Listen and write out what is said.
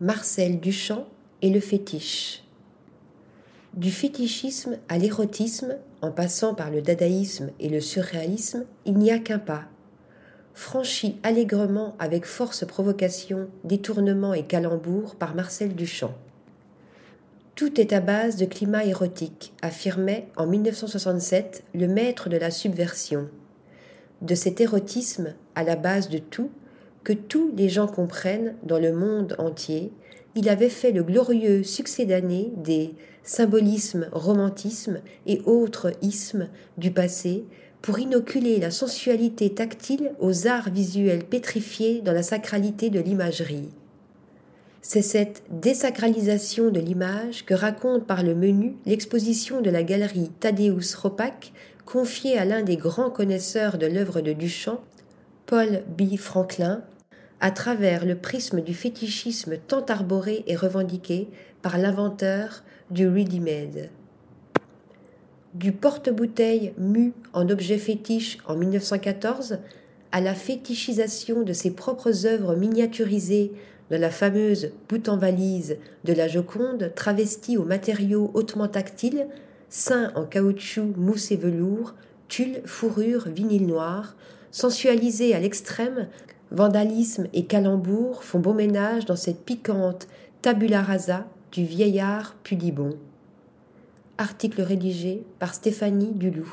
Marcel Duchamp et le fétiche. Du fétichisme à l'érotisme, en passant par le dadaïsme et le surréalisme, il n'y a qu'un pas. Franchi allègrement avec force provocation, détournement et calembour par Marcel Duchamp. Tout est à base de climat érotique, affirmait en 1967 le maître de la subversion. De cet érotisme, à la base de tout, que tous les gens comprennent dans le monde entier, il avait fait le glorieux succès d'année des symbolismes, romantismes et autres ismes du passé pour inoculer la sensualité tactile aux arts visuels pétrifiés dans la sacralité de l'imagerie. C'est cette désacralisation de l'image que raconte par le menu l'exposition de la galerie Thaddeus Ropac confiée à l'un des grands connaisseurs de l'œuvre de Duchamp, Paul B. Franklin, à travers le prisme du fétichisme tant arboré et revendiqué par l'inventeur du ready-made. Du porte-bouteille mu en objet fétiche en 1914 à la fétichisation de ses propres œuvres miniaturisées de la fameuse bout en valise de la Joconde travestie aux matériaux hautement tactiles, seins en caoutchouc, mousse et velours, tulle, fourrure, vinyle noir, sensualisée à l'extrême Vandalisme et calembour font beau ménage dans cette piquante tabula rasa du vieillard pudibond. Article rédigé par Stéphanie Dulou.